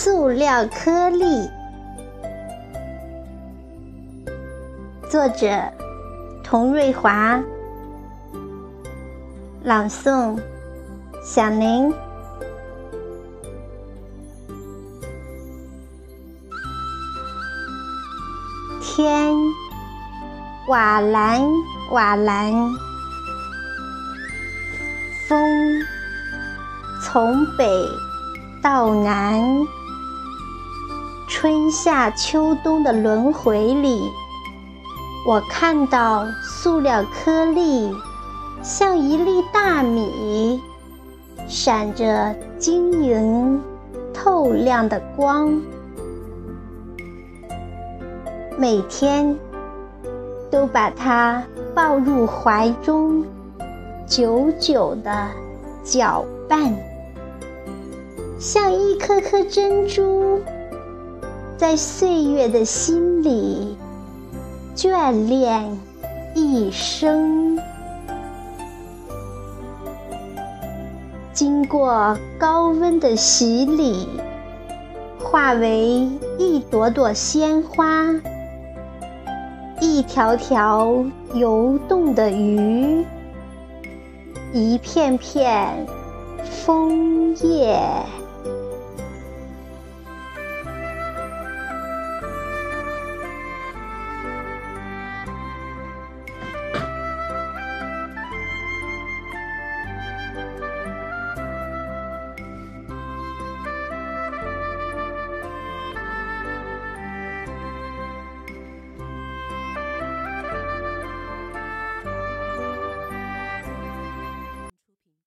塑料颗粒。作者：童瑞华。朗诵：小宁。天，瓦蓝瓦蓝，风，从北到南，春夏秋冬的轮回里，我看到塑料颗粒像一粒大米，闪着晶莹透亮的光。每天都把它抱入怀中，久久的搅拌，像一颗颗珍珠，在岁月的心里眷恋一生。经过高温的洗礼，化为一朵朵鲜花。一条条游动的鱼，一片片枫叶。